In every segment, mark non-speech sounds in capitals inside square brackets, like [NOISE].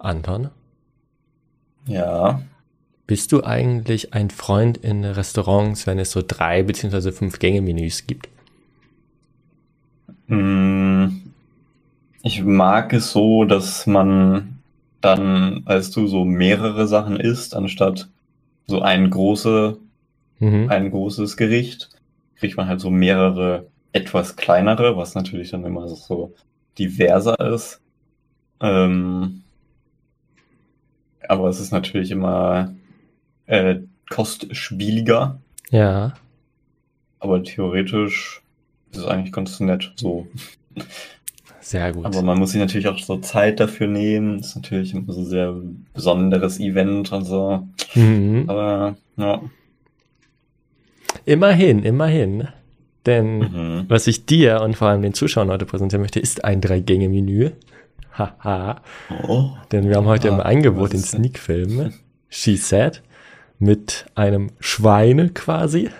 Anton, Ja. bist du eigentlich ein Freund in Restaurants, wenn es so drei beziehungsweise fünf Gänge-Menüs gibt? Mm, Ich mag es so, dass man dann, als du so mehrere Sachen isst, anstatt so ein große, Mhm. ein großes Gericht, kriegt man halt so mehrere etwas kleinere, was natürlich dann immer so diverser ist. Ähm, aber es ist natürlich immer äh, kostspieliger, Ja. aber theoretisch ist es eigentlich ganz nett so. Sehr gut. Aber man muss sich natürlich auch so Zeit dafür nehmen. Das ist natürlich immer so ein sehr besonderes Event und so. Mhm. Aber ja. Immerhin, immerhin. Denn Mhm. was ich dir und vor allem den Zuschauern heute präsentieren möchte, ist ein Drei-Gänge-Menü. Haha. Oh. Denn wir haben heute im Ah, Angebot den? Sneak-Film She Said mit einem Schweine quasi.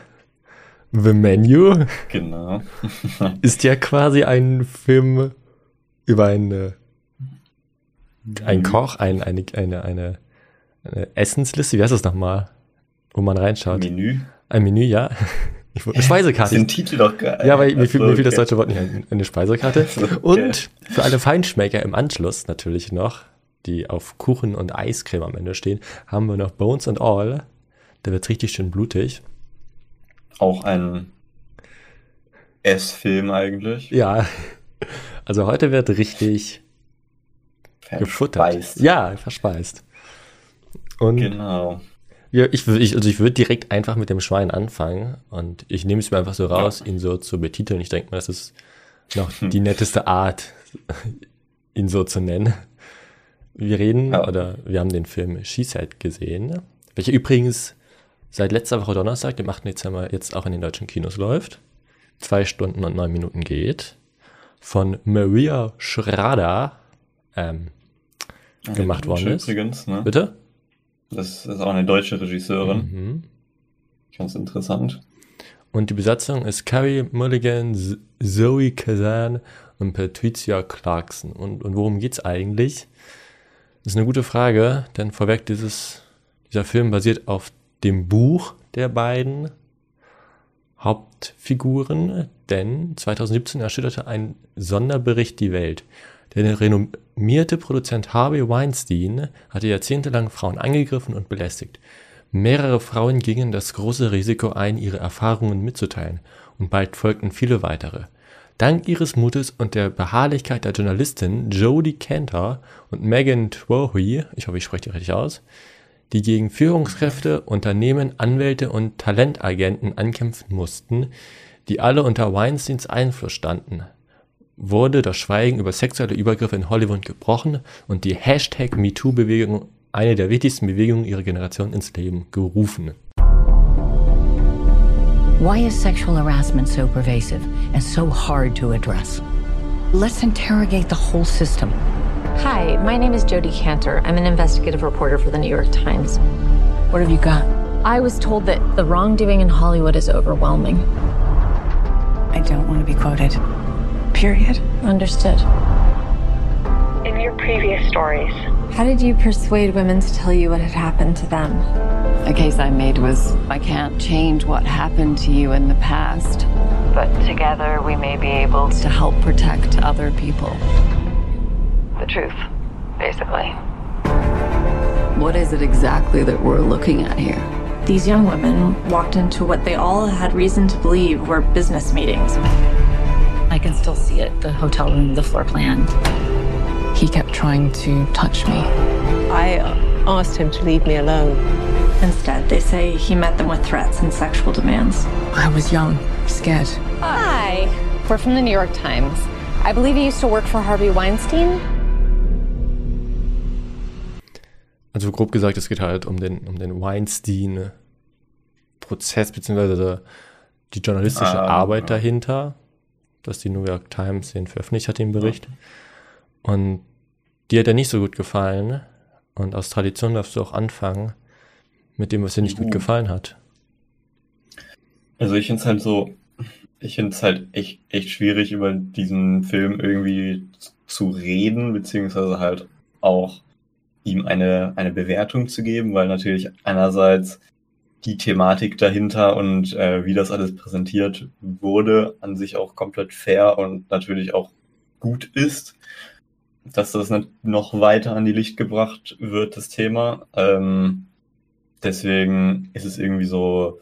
The Menu Genau. [LAUGHS] ist ja quasi ein Film über eine, ein Koch, ein, eine, eine, eine, eine Essensliste. Wie heißt das nochmal? Wo man reinschaut. Menü. Ein Menü, ja. Ich, wollte- Speisekarte. Den Titel doch geil. Ja, aber mir fiel, mir fiel das deutsche Wort nicht ein. Eine Speisekarte. [LAUGHS] Okay. Und für alle Feinschmecker im Anschluss natürlich noch, die auf Kuchen und Eiscreme am Ende stehen, haben wir noch Bones and All. Da wird's richtig schön blutig. Auch ein S-Film eigentlich. Ja. Also heute wird richtig gefuttert. Verspeist. Ja, verspeist. Und Genau. Ja, ich, ich, also ich würde direkt einfach mit dem Schwein anfangen und ich nehme es mir einfach so raus, ihn so zu betiteln. Ich denke mal, das ist noch die [LAUGHS] netteste Art, ihn so zu nennen. Wir reden, Ja. oder wir haben den Film She Said gesehen, welcher übrigens seit letzter Woche Donnerstag, dem 8. Dezember, jetzt auch in den deutschen Kinos läuft. Zwei Stunden und neun Minuten geht. Von Maria Schrader ähm, gemacht worden ist. Übrigens, ne? Bitte? Das ist auch eine deutsche Regisseurin. Mhm. Ganz interessant. Und die Besatzung ist Carrie Mulligan, Zoe Kazan und Patricia Clarkson. Und, und worum geht's eigentlich? Das ist eine gute Frage, denn vorweg dieses, dieser Film basiert auf dem Buch der beiden Hauptfiguren, denn 2017 erschütterte ein Sonderbericht die Welt. Der renommierte Produzent Harvey Weinstein hatte jahrzehntelang Frauen angegriffen und belästigt. Mehrere Frauen gingen das große Risiko ein, ihre Erfahrungen mitzuteilen, und bald folgten viele weitere. Dank ihres Mutes und der Beharrlichkeit der Journalistin Jodie Cantor und Megan Twohy, ich hoffe, ich spreche die richtig aus, die gegen Führungskräfte, Unternehmen, Anwälte und Talentagenten ankämpfen mussten, die alle unter Weinsteins Einfluss standen, wurde das Schweigen über sexuelle Übergriffe in Hollywood gebrochen und die Hashtag MeToo-Bewegung, eine der wichtigsten Bewegungen ihrer Generation, ins Leben gerufen. Why is sexual harassment so pervasive and so hard to address? Let's interrogate the whole system. Hi, my name is Jodie Cantor. I'm an investigative reporter for the New York Times. What have you got? I was told that the wrongdoing in Hollywood is overwhelming. I don't want to be quoted. Period. Understood. In your previous stories, How did you persuade women to tell you what had happened to them? The case I made was I can't change what happened to you in the past, but together we may be able to help protect other people. The truth, basically. What is it exactly that we're looking at here? These young women walked into what they all had reason to believe were business meetings. I can still see it the hotel room, the floor plan. He kept trying to touch me. I asked him to leave me alone. Instead, they say he met them with threats and sexual demands. I was young, scared. Hi, we're from the New York Times. I believe you used to work for Harvey Weinstein. Also grob gesagt, es geht halt um den, um den Weinstein-Prozess, beziehungsweise die journalistische Ah, Arbeit ja. dahinter, dass die New York Times den veröffentlicht hat, den Bericht. Und die hat er nicht so gut gefallen. Und aus Tradition darfst du auch anfangen mit dem, was dir nicht gut Uh. gefallen hat. Also ich finde es halt so, ich finde es halt echt, echt schwierig, über diesen Film irgendwie zu reden, beziehungsweise halt auch ihm eine, eine Bewertung zu geben, weil natürlich einerseits die Thematik dahinter und äh, wie das alles präsentiert wurde, an sich auch komplett fair und natürlich auch gut ist, dass das noch weiter an die Licht gebracht wird, das Thema. Ähm, deswegen ist es irgendwie so,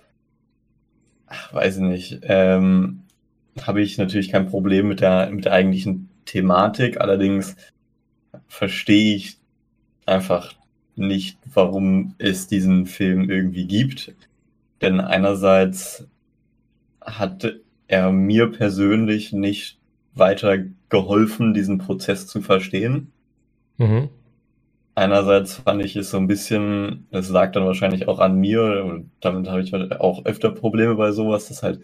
ach, weiß ich nicht, ähm, habe ich natürlich kein Problem mit der, mit der eigentlichen Thematik, allerdings verstehe ich einfach nicht, warum es diesen Film irgendwie gibt. Denn einerseits hat er mir persönlich nicht weiter geholfen, diesen Prozess zu verstehen. Mhm. Einerseits fand ich es so ein bisschen, das lag dann wahrscheinlich auch an mir, und damit habe ich auch öfter Probleme bei sowas, dass halt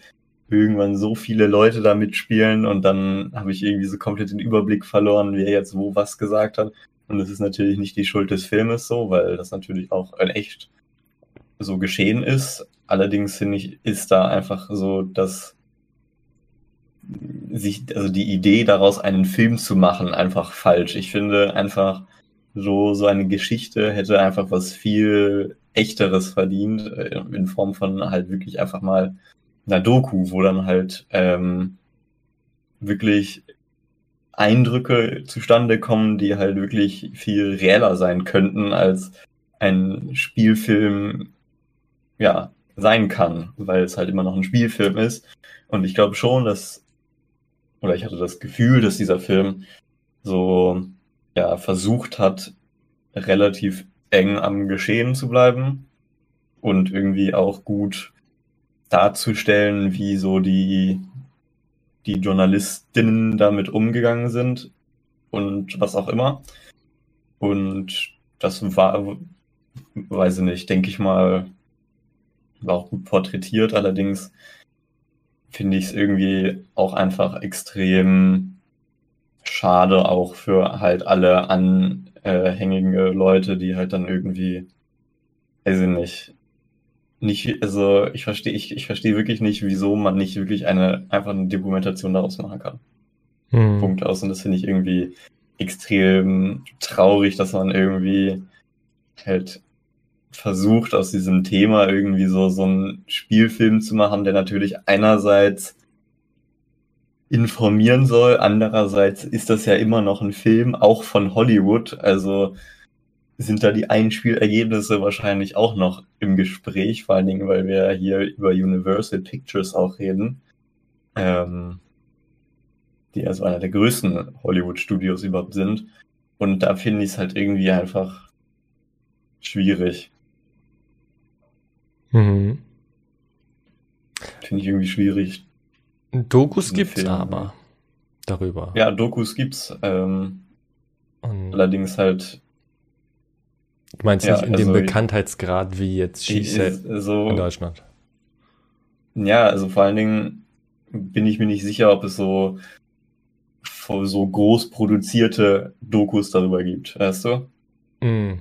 irgendwann so viele Leute da mitspielen und dann habe ich irgendwie so komplett den Überblick verloren, wer jetzt wo was gesagt hat. Und das ist natürlich nicht die Schuld des Filmes so, weil das natürlich auch in echt so geschehen ist. Allerdings finde ich, ist da einfach so, dass sich, also die Idee daraus einen Film zu machen, einfach falsch. Ich finde einfach, so, so eine Geschichte hätte einfach was viel echteres verdient, äh, in Form von halt wirklich einfach mal einer Doku, wo dann halt ähm, wirklich Eindrücke zustande kommen, die halt wirklich viel reeller sein könnten, als ein Spielfilm ja sein kann, weil es halt immer noch ein Spielfilm ist. Und ich glaube schon, dass, oder ich hatte das Gefühl, dass dieser Film so ja versucht hat, relativ eng am Geschehen zu bleiben und irgendwie auch gut darzustellen, wie so die die Journalistinnen damit umgegangen sind und was auch immer. Und das war, weiß ich nicht, denke ich mal, war auch gut porträtiert. Allerdings finde ich es irgendwie auch einfach extrem schade, auch für halt alle anhängige Leute, die halt dann irgendwie, weiß ich nicht, nicht, also ich verstehe, ich, ich verstehe wirklich nicht, wieso man nicht wirklich eine einfach eine Dokumentation daraus machen kann. Hm. Punkt aus. Und das finde ich irgendwie extrem traurig, dass man irgendwie halt versucht, aus diesem Thema irgendwie so, so einen Spielfilm zu machen, der natürlich einerseits informieren soll, andererseits ist das ja immer noch ein Film, auch von Hollywood. Also sind da die Einspielergebnisse wahrscheinlich auch noch im Gespräch, vor allen Dingen, weil wir hier über Universal Pictures auch reden, ähm, die also einer der größten Hollywood-Studios überhaupt sind. Und da finde ich es halt irgendwie einfach schwierig. Mhm. Finde ich irgendwie schwierig. Dokus gibt's Film. aber darüber. Ja, Dokus gibt's. Ähm, allerdings halt Du meinst ja, nicht in also dem Bekanntheitsgrad wie jetzt She so, in Deutschland? Ja, also vor allen Dingen bin ich mir nicht sicher, ob es so, so groß produzierte Dokus darüber gibt, weißt du? Mm.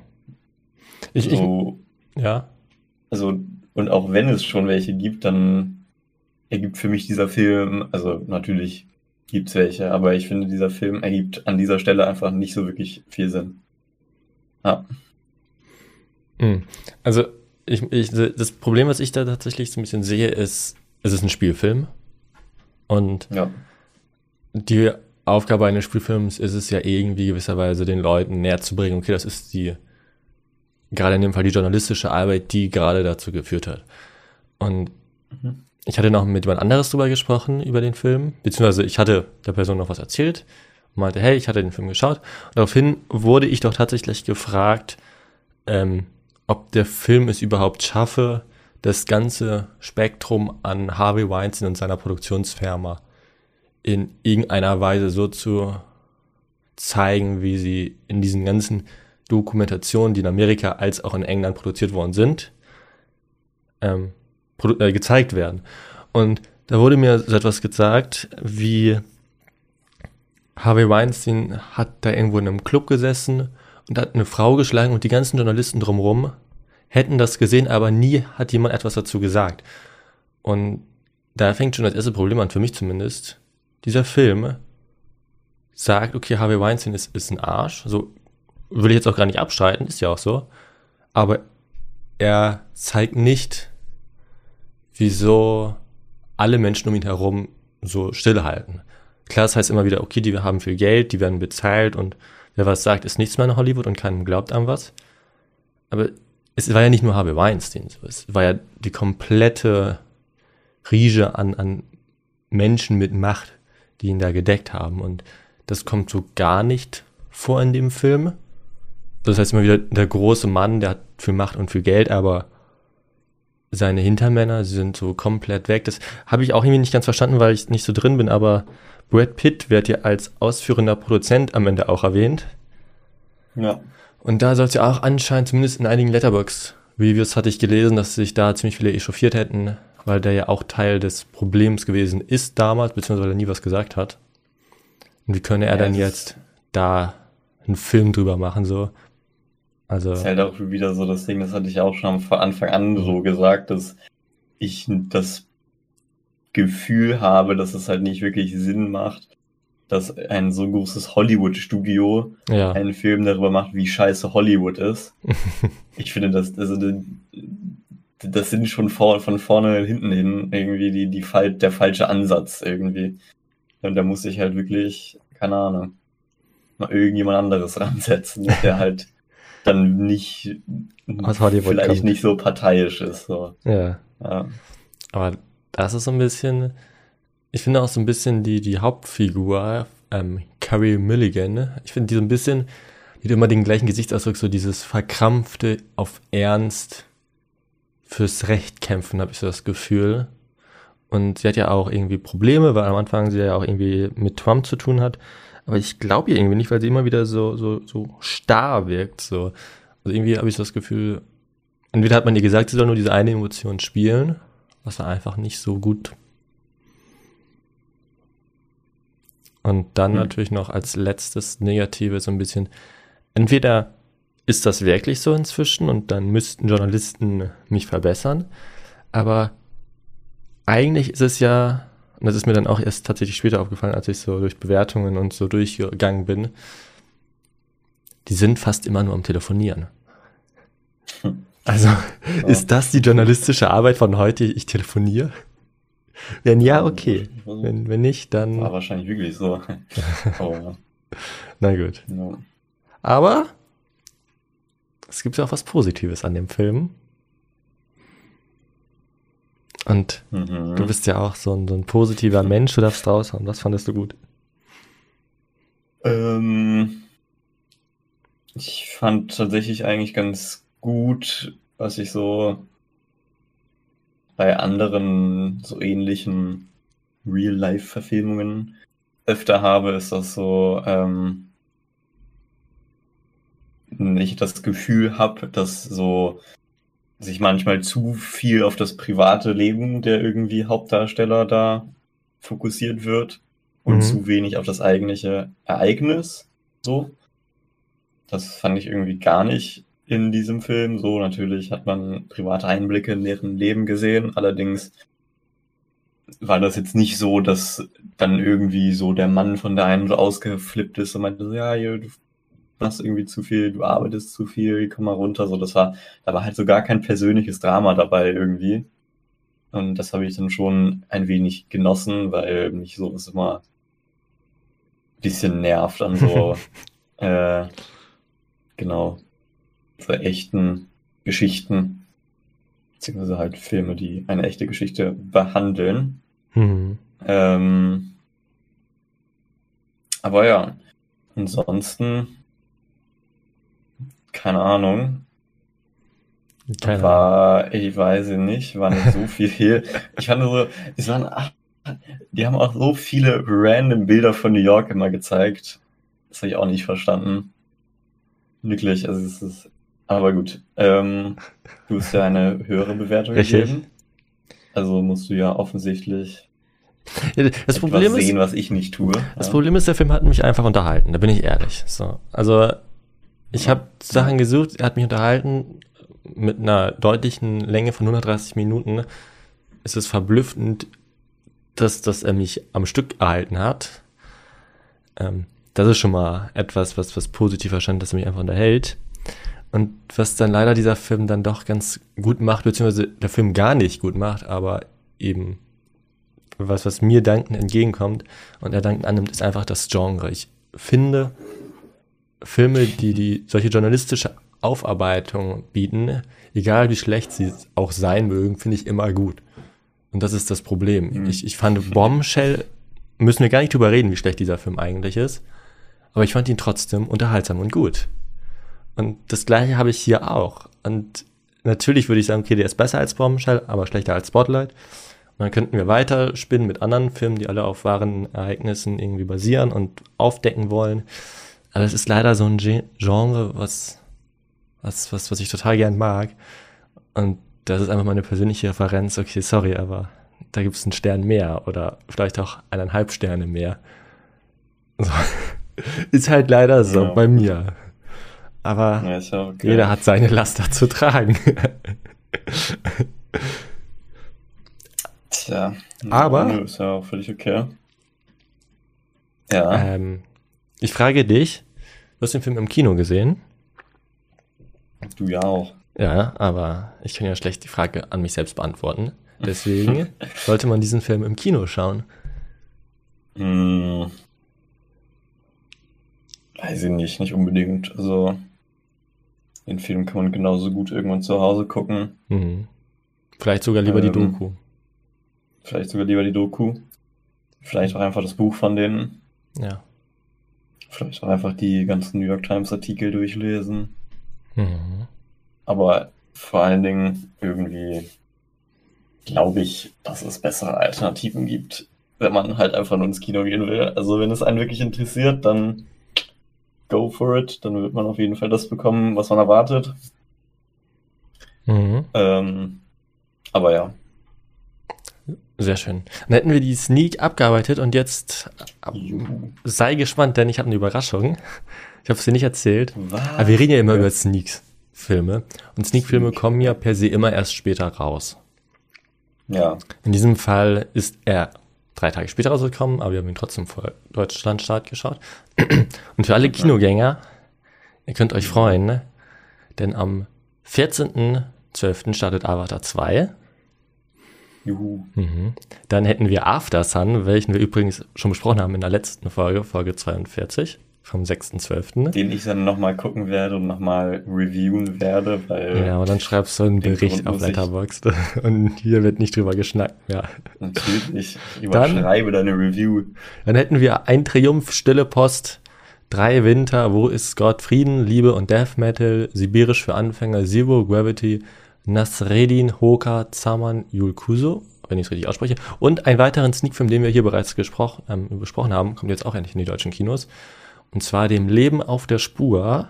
Ich, so, ich, ja. Also, und auch wenn es schon welche gibt, dann ergibt für mich dieser Film, also natürlich gibt es welche, aber ich finde, dieser Film ergibt an dieser Stelle einfach nicht so wirklich viel Sinn. Ja. Hm. Also, ich, ich, das Problem, was ich da tatsächlich so ein bisschen sehe, ist, es ist ein Spielfilm. Und ja. die Aufgabe eines Spielfilms ist es ja irgendwie gewisserweise den Leuten näher zu bringen, okay, das ist die, gerade in dem Fall die journalistische Arbeit, die gerade dazu geführt hat. Und mhm. ich hatte noch mit jemand anderes drüber gesprochen, über den Film, beziehungsweise ich hatte der Person noch was erzählt und meinte, hey, ich hatte den Film geschaut. Und daraufhin wurde ich doch tatsächlich gefragt, ähm, ob der Film es überhaupt schaffe, das ganze Spektrum an Harvey Weinstein und seiner Produktionsfirma in irgendeiner Weise so zu zeigen, wie sie in diesen ganzen Dokumentationen, die in Amerika als auch in England produziert worden sind, ähm, äh, gezeigt werden. Und da wurde mir so etwas gesagt, wie Harvey Weinstein hat da irgendwo in einem Club gesessen und hat eine Frau geschlagen und die ganzen Journalisten drumherum hätten das gesehen, aber nie hat jemand etwas dazu gesagt. Und da fängt schon das erste Problem an, für mich zumindest. Dieser Film sagt, okay, Harvey Weinstein ist, ist ein Arsch, so will ich jetzt auch gar nicht abstreiten, ist ja auch so. Aber er zeigt nicht, wieso alle Menschen um ihn herum so stillhalten. Klar, das heißt immer wieder, okay, die haben viel Geld, die werden bezahlt und wer was sagt, ist nichts mehr in Hollywood und keinem glaubt an was. Aber es war ja nicht nur Harvey Weinstein, es war ja die komplette Riege an, an Menschen mit Macht, die ihn da gedeckt haben. Und das kommt so gar nicht vor in dem Film. Das heißt immer wieder, der große Mann, der hat viel Macht und viel Geld, aber seine Hintermänner sind so komplett weg. Das habe ich auch irgendwie nicht ganz verstanden, weil ich nicht so drin bin, aber Brad Pitt wird ja als ausführender Produzent am Ende auch erwähnt. Ja. Und da soll es ja auch anscheinend, zumindest in einigen Letterbox-Reviews hatte ich gelesen, dass sich da ziemlich viele echauffiert hätten, weil der ja auch Teil des Problems gewesen ist damals, beziehungsweise weil er nie was gesagt hat. Und wie könne er ja, dann jetzt da einen Film drüber machen, so? Also. Das ist halt auch wieder so das Ding, das hatte ich auch schon von Anfang an so gesagt, dass ich das Gefühl habe, dass es halt nicht wirklich Sinn macht, dass ein so großes Hollywood-Studio ja. einen Film darüber macht, wie scheiße Hollywood ist. [LAUGHS] ich finde, das, also, das sind schon vor, von vorne und hinten hin irgendwie die, die, der falsche Ansatz irgendwie. Und da muss ich halt wirklich, keine Ahnung, mal irgendjemand anderes [LAUGHS] ransetzen, der halt dann nicht, vielleicht kommt. nicht so parteiisch ist. So. Ja. ja. Aber das ist so ein bisschen, ich finde auch so ein bisschen die, die Hauptfigur, ähm, Carrie Milligan, ich finde die so ein bisschen, die hat immer den gleichen Gesichtsausdruck, so dieses verkrampfte auf Ernst fürs Recht kämpfen, habe ich so das Gefühl. Und sie hat ja auch irgendwie Probleme, weil am Anfang sie ja auch irgendwie mit Trump zu tun hat. Aber ich glaube ihr irgendwie nicht, weil sie immer wieder so, so, so starr wirkt. So. Also irgendwie habe ich so das Gefühl, entweder hat man ihr gesagt, sie soll nur diese eine Emotion spielen, was war einfach nicht so gut. Und dann hm. natürlich noch als letztes Negative so ein bisschen, entweder ist das wirklich so inzwischen und dann müssten Journalisten mich verbessern, aber eigentlich ist es ja und das ist mir dann auch erst tatsächlich später aufgefallen, als ich so durch Bewertungen und so durchgegangen bin. Die sind fast immer nur am Telefonieren. Also, ja. ist das die journalistische Arbeit von heute? Ich telefoniere? Wenn ja, okay. Wenn, wenn nicht, dann. War wahrscheinlich wirklich so. [LAUGHS] Na gut. Ja. Aber es gibt ja auch was Positives an dem Film. Und mhm. du bist ja auch so ein, so ein positiver Mensch, du darfst raushauen. Was fandest du gut? Ähm, ich fand tatsächlich eigentlich ganz gut, was ich so bei anderen so ähnlichen Real-Life-Verfilmungen öfter habe, ist das so, ähm, ich das Gefühl habe, dass so sich manchmal zu viel auf das private Leben der irgendwie Hauptdarsteller da fokussiert wird und mhm. zu wenig auf das eigentliche Ereignis. So. Das fand ich irgendwie gar nicht in diesem Film. So, natürlich hat man private Einblicke in deren Leben gesehen. Allerdings war das jetzt nicht so, dass dann irgendwie so der Mann von der einen so ausgeflippt ist und meinte, ja, du machst irgendwie zu viel, du arbeitest zu viel, komm mal runter. So, das war, da war halt so gar kein persönliches Drama dabei irgendwie. Und das habe ich dann schon ein wenig genossen, weil mich sowas immer ein bisschen nervt an so, [LAUGHS] äh, genau, so echten Geschichten, beziehungsweise halt Filme, die eine echte Geschichte behandeln. Mhm. Ähm, aber ja, ansonsten keine Ahnung. Keine war, ich weiß nicht, war nicht so [LAUGHS] viel. ich fand so, es waren, ach, die haben auch so viele random Bilder von New York immer gezeigt. Das habe ich auch nicht verstanden. Wirklich, also es ist, aber gut. Ähm, du hast ja eine höhere Bewertung Richtig. gegeben. Also musst du ja offensichtlich ja, das Problem sehen, ist, was ich nicht tue. Das ja. Problem ist, der Film hat mich einfach unterhalten, da bin ich ehrlich. So, also ich habe Sachen gesucht, er hat mich unterhalten mit einer deutlichen Länge von 130 Minuten. Es ist verblüffend, dass, dass er mich am Stück erhalten hat. Ähm, das ist schon mal etwas, was, was positiv erscheint, dass er mich einfach unterhält. Und was dann leider dieser Film dann doch ganz gut macht, beziehungsweise der Film gar nicht gut macht, aber eben was, was mir Danken entgegenkommt und er Danken annimmt, ist einfach das Genre. Ich finde Filme, die, die solche journalistische Aufarbeitung bieten, egal wie schlecht sie auch sein mögen, finde ich immer gut. Und das ist das Problem. Mhm. Ich, ich fand Bombshell, müssen wir gar nicht drüber reden, wie schlecht dieser Film eigentlich ist. Aber ich fand ihn trotzdem unterhaltsam und gut. Und das gleiche habe ich hier auch. Und natürlich würde ich sagen, okay, der ist besser als Bombshell, aber schlechter als Spotlight. Und dann könnten wir weiter spinnen mit anderen Filmen, die alle auf wahren Ereignissen irgendwie basieren und aufdecken wollen. Aber es ist leider so ein Genre, was, was, was, was ich total gern mag. Und das ist einfach meine persönliche Referenz. Okay, sorry, aber da gibt es einen Stern mehr oder vielleicht auch eineinhalb Sterne mehr. [LAUGHS] So. Ist halt leider so ja. bei mir. Aber ja, okay. jeder hat seine Laster zu tragen. Tja, aber ist ja auch völlig okay. Ja. Ähm, ich frage dich, du hast den Film im Kino gesehen? Du ja auch. Ja, aber ich kann ja schlecht die Frage an mich selbst beantworten. Deswegen [LAUGHS] sollte man diesen Film im Kino schauen. Hm. Weiß ich nicht, nicht unbedingt. Also, den Film kann man genauso gut irgendwann zu Hause gucken. Mhm. Vielleicht sogar lieber ähm, die Doku. Vielleicht sogar lieber die Doku. Vielleicht auch einfach das Buch von denen. Ja. Vielleicht auch einfach die ganzen New York Times Artikel durchlesen. Mhm. Aber vor allen Dingen irgendwie glaube ich, dass es bessere Alternativen gibt, wenn man halt einfach nur ins Kino gehen will. Also wenn es einen wirklich interessiert, dann go for it. Dann wird man auf jeden Fall das bekommen, was man erwartet. Mhm. Ähm, aber ja. Sehr schön. Dann hätten wir die Sneak abgearbeitet und jetzt sei gespannt, denn ich habe eine Überraschung. Ich habe es dir nicht erzählt. Was? Aber wir reden ja immer ja. über Sneaks-Filme. Und Sneak-Filme Sneak. kommen ja per se immer erst später raus. Ja. In diesem Fall ist er drei Tage später rausgekommen, aber wir haben ihn trotzdem vor Deutschlandstart geschaut. [CLEARS THROAT] Und für alle Kinogänger, ihr könnt euch freuen, ne? denn am 14.12. startet Avatar 2. Juhu. Mhm. Dann hätten wir After Sun, welchen wir übrigens schon besprochen haben in der letzten Folge, Folge 42 vom 6.12. Den ich dann nochmal gucken werde und nochmal reviewen werde, weil. Ja, und dann schreibst du einen Bericht auf Letterboxd [LAUGHS] und hier wird nicht drüber geschnackt, ja. Natürlich. Ich überschreibe dann, deine Review. Dann hätten wir ein Triumph, Stille Post, drei Winter, Wo ist Gott, Frieden, Liebe und Death Metal, Sibirisch für Anfänger, Zero Gravity, Nasreddin, Hoka, Zaman, Yulkuso, wenn ich es richtig ausspreche. Und einen weiteren Sneakfilm, den wir hier bereits gesprochen, ähm, besprochen haben, kommt jetzt auch endlich in die deutschen Kinos. Und zwar dem Leben auf der Spur.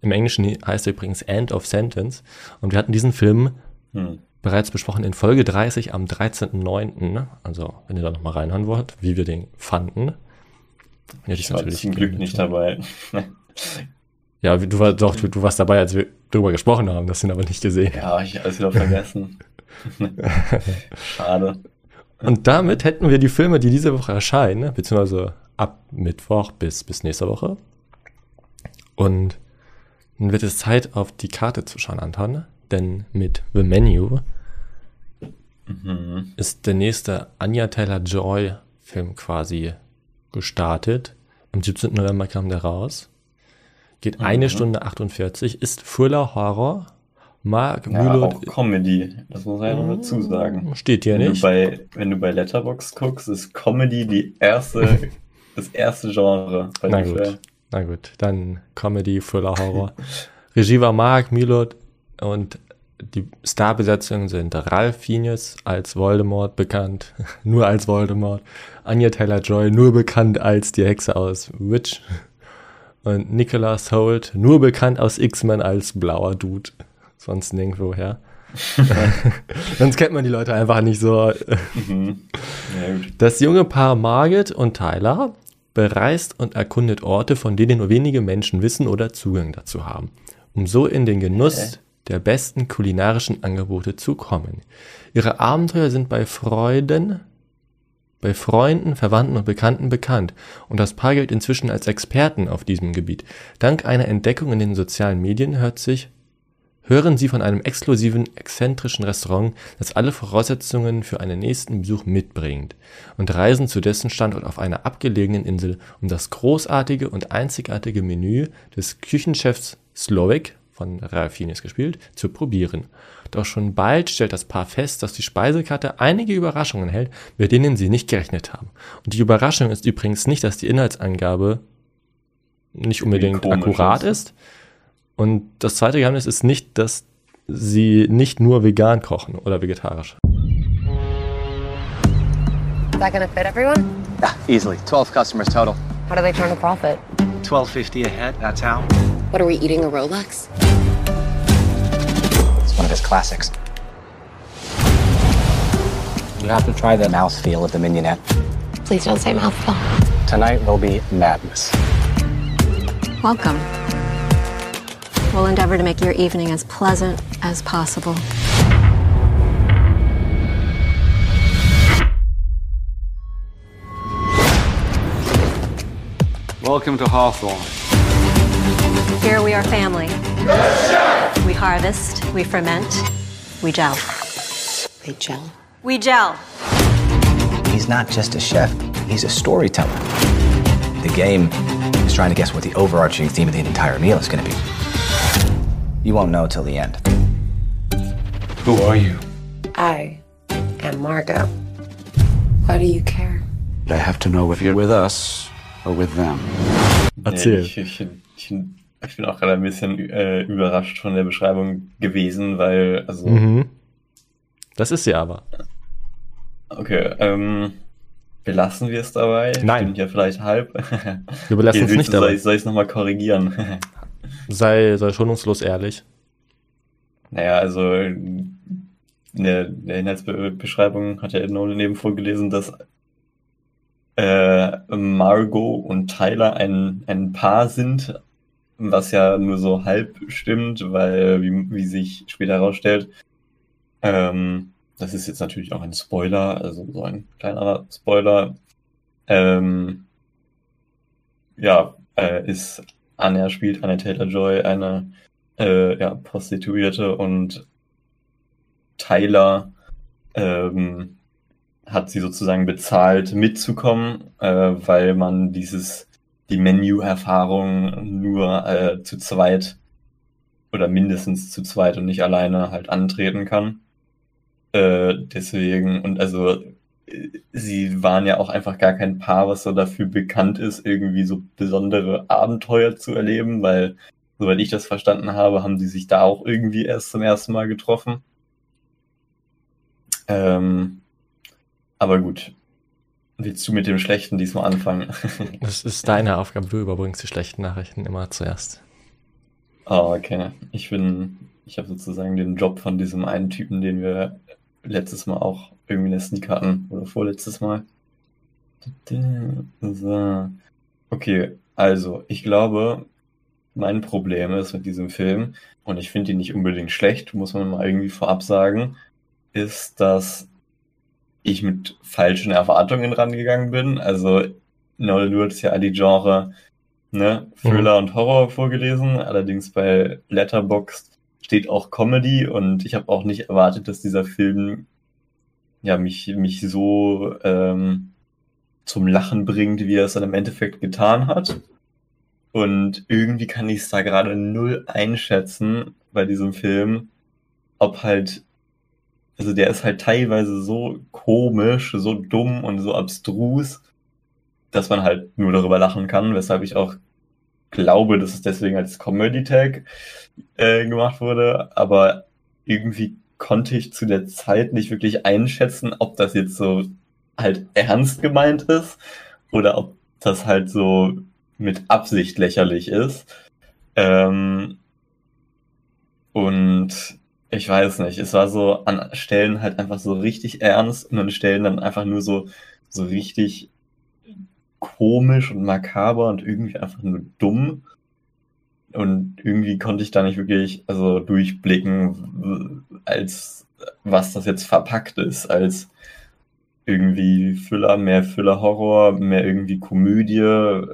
Im Englischen heißt er übrigens End of Sentence. Und wir hatten diesen Film hm. bereits besprochen in Folge 30 am 13.09. Also, wenn ihr da nochmal reinhören wollt, wie wir den fanden. Ja, ich war zum Glück nicht dabei. ja, du, war, doch, du, du, warst dabei, als wir darüber gesprochen haben, das sind aber nicht gesehen. Ja, ich habe es wieder vergessen. [LAUGHS] Schade. Und damit hätten wir die Filme, die diese Woche erscheinen, beziehungsweise ab Mittwoch bis, bis nächste Woche. Und dann wird es Zeit, auf die Karte zu schauen, Anton. Denn mit The Menu mhm. ist der nächste Anya Taylor-Joy-Film quasi gestartet. Am 17. November kam der raus. Geht mhm. eine Stunde 48, ist Thriller, Horror. Mark ja, Müller. auch Comedy, das muss man ja noch dazu sagen. Steht hier wenn nicht. Du bei, wenn du bei Letterbox guckst, ist Comedy die erste [LAUGHS] das erste Genre Na gut. Film. Na gut, dann Comedy, Thriller, Horror. [LAUGHS] Regie war Mark Milot und die Starbesetzungen sind Ralph Fiennes als Voldemort bekannt, [LAUGHS] nur als Voldemort. Anya Taylor-Joy nur bekannt als die Hexe aus Witch. Und Nicholas Holt nur bekannt aus X-Men als blauer Dude. Sonst nirgendwoher. [LAUGHS] Sonst kennt man die Leute einfach nicht so. Mhm. Ja, das junge Paar Margaret und Tyler bereist und erkundet Orte, von denen nur wenige Menschen wissen oder Zugang dazu haben, um so in den Genuss der besten kulinarischen Angebote zu kommen. Ihre Abenteuer sind bei Freuden, bei Freunden, Verwandten und Bekannten bekannt und das Paar gilt inzwischen als Experten auf diesem Gebiet. Dank einer Entdeckung in den sozialen Medien hört sich hören Sie von einem exklusiven, exzentrischen Restaurant, das alle Voraussetzungen für einen nächsten Besuch mitbringt, und reisen zu dessen Standort auf einer abgelegenen Insel, um das großartige und einzigartige Menü des Küchenchefs Slovak von Ralph Fiennes gespielt, zu probieren. Doch schon bald stellt das Paar fest, dass die Speisekarte einige Überraschungen enthält, mit denen sie nicht gerechnet haben. Und die Überraschung ist übrigens nicht, dass die Inhaltsangabe nicht unbedingt akkurat ist. Und das zweite Geheimnis ist nicht, dass sie nicht nur vegan kochen oder vegetarisch. Is that gonna fit everyone? Yeah, easily. 12 customers total. How do they turn a profit? 1250 a head, that's how. What are we eating, a Rolex? It's one of his classics. You have to try the mouthfeel of the mignonette. Please don't say mouthful. Tonight will be madness. Welcome. We'll endeavor to make your evening as pleasant as possible. Welcome to Hawthorne. Here we are family. We harvest, we ferment, we gel. They gel. We gel. He's not just a chef, he's a storyteller. The game is trying to guess what the overarching theme of the entire meal is going to be. You won't know till the end. Who are you? I am Margot. Why do you care? I have to know if you're with us or with them. Erzähl. Nee, ich, ich, ich, ich bin auch gerade ein bisschen äh, überrascht von der Beschreibung gewesen, weil, also. Mhm. Das ist sie aber. Okay, ähm, belassen wir es dabei? Nein. Stimmt ja vielleicht halb. Wir belassen Okay, es nicht du- dabei. Soll ich es nochmal korrigieren? [LAUGHS] Sei, sei schonungslos ehrlich. naja, also in der, der Inhaltsbeschreibung hat ja Nolan eben vorgelesen, dass äh, Margot und Tyler ein, ein Paar sind, was ja nur so halb stimmt, weil, wie, wie sich später herausstellt, ähm, das ist jetzt natürlich auch ein Spoiler, also so ein kleiner Spoiler, ähm, ja, äh, ist Anya spielt Anna Taylor-Joy eine äh, ja, Prostituierte und Tyler ähm, hat sie sozusagen bezahlt mitzukommen, äh, weil man dieses die Menü-Erfahrung nur äh, zu zweit oder mindestens zu zweit und nicht alleine halt antreten kann. Äh, deswegen und also sie waren ja auch einfach gar kein Paar, was so dafür bekannt ist, irgendwie so besondere Abenteuer zu erleben, weil soweit ich das verstanden habe, haben sie sich da auch irgendwie erst zum ersten Mal getroffen. Ähm, aber gut. Willst du mit dem Schlechten diesmal anfangen? [LAUGHS] Das ist deine Aufgabe. Du überbringst die schlechten Nachrichten immer zuerst. Ah, okay. Ich bin, ich habe sozusagen den Job von diesem einen Typen, den wir letztes Mal auch irgendwie in der Sneak hatten oder vorletztes Mal. So. Okay, also ich glaube, mein Problem ist mit diesem Film, und ich finde ihn nicht unbedingt schlecht, muss man mal irgendwie vorab sagen, ist, dass ich mit falschen Erwartungen rangegangen bin. Also, Nolan, du hattest ja all die Genre, ne, Thriller und Horror vorgelesen, allerdings bei Letterboxd steht auch Comedy und ich habe auch nicht erwartet, dass dieser Film ja mich, mich so ähm, zum Lachen bringt, wie er es dann im Endeffekt getan hat. Und irgendwie kann ich es da gerade null einschätzen bei diesem Film, ob halt, also der ist halt teilweise so komisch, so dumm und so abstrus, dass man halt nur darüber lachen kann, weshalb ich auch glaube, dass es deswegen als Comedy-Tag äh, gemacht wurde, aber irgendwie konnte ich zu der Zeit nicht wirklich einschätzen, ob das jetzt so halt ernst gemeint ist oder ob das halt so mit Absicht lächerlich ist. Ähm, und ich weiß nicht, es war so an Stellen halt einfach so richtig ernst und an Stellen dann einfach nur so, so richtig komisch und makaber und irgendwie einfach nur dumm. Und irgendwie konnte ich da nicht wirklich, also durchblicken, als was das jetzt verpackt ist, als irgendwie Füller, mehr Füller-Horror, mehr irgendwie Komödie.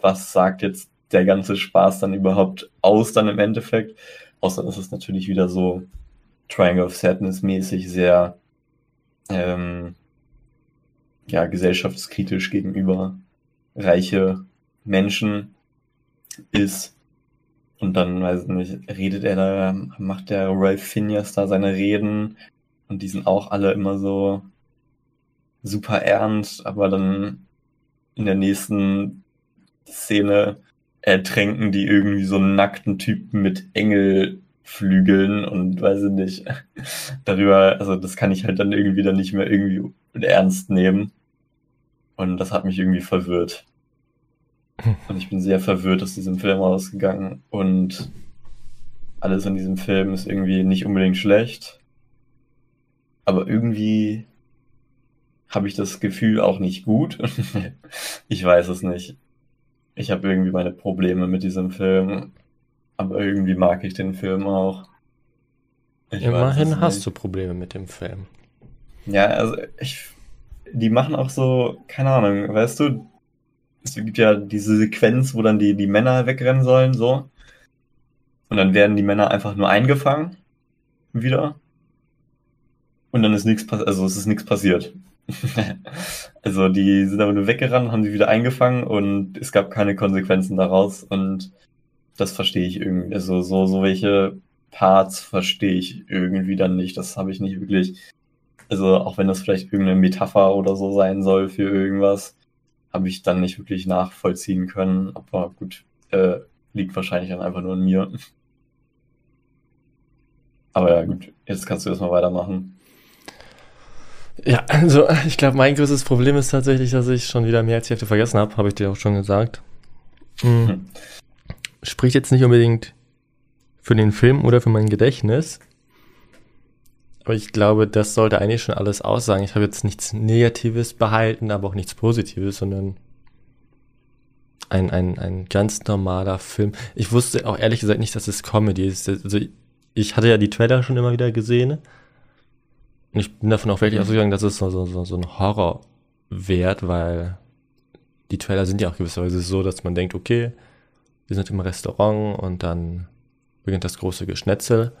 Was sagt jetzt der ganze Spaß dann überhaupt aus dann im Endeffekt? Außer dass es natürlich wieder so Triangle of Sadness mäßig sehr ähm, ja, gesellschaftskritisch gegenüber reiche Menschen ist. Und dann, weiß ich nicht, redet er da, macht der Ralph Phineas da seine Reden und die sind auch alle immer so super ernst, aber dann in der nächsten Szene ertränken die irgendwie so einen nackten Typen mit Engelflügeln und weiß ich nicht. [LAUGHS] Darüber, also das kann ich halt dann irgendwie dann nicht mehr irgendwie ernst nehmen. Und das hat mich irgendwie verwirrt. Und ich bin sehr verwirrt aus diesem Film rausgegangen. Und alles in diesem Film ist irgendwie nicht unbedingt schlecht. Aber irgendwie habe ich das Gefühl auch nicht gut. [LAUGHS] ich weiß es nicht. Ich habe irgendwie meine Probleme mit diesem Film. Aber irgendwie mag ich den Film auch. Ich Immerhin hast du Probleme mit dem Film. Ja, also ich. Die machen auch so, keine Ahnung, weißt du, es gibt ja diese Sequenz, wo dann die, die Männer wegrennen sollen, so. Und dann werden die Männer einfach nur eingefangen. Wieder. Und dann ist nichts passiert, also es ist nichts passiert. [LAUGHS] also die sind aber nur weggerannt, haben sie wieder eingefangen und es gab keine Konsequenzen daraus und das verstehe ich irgendwie. Also so, so welche Parts verstehe ich irgendwie dann nicht. Das habe ich nicht wirklich. Also auch wenn das vielleicht irgendeine Metapher oder so sein soll für irgendwas, habe ich dann nicht wirklich nachvollziehen können. Aber gut, äh, liegt wahrscheinlich dann einfach nur in mir. Aber ja, gut, jetzt kannst du das mal weitermachen. Ja, also ich glaube, mein größtes Problem ist tatsächlich, dass ich schon wieder mehr als die Hälfte vergessen habe, habe ich dir auch schon gesagt. Hm. Hm. Spricht jetzt nicht unbedingt für den Film oder für mein Gedächtnis. Aber ich glaube, das sollte eigentlich schon alles aussagen. Ich habe jetzt nichts Negatives behalten, aber auch nichts Positives, sondern ein, ein, ein ganz normaler Film. Ich wusste auch ehrlich gesagt nicht, dass es Comedy ist. Also ich hatte ja die Trailer schon immer wieder gesehen und ich bin davon auch wirklich mhm. ausgegangen, dass es so, so, so ein Horror wert, weil die Trailer sind ja auch gewisserweise so, dass man denkt, okay, wir sind im Restaurant und dann beginnt das große Geschnetzel.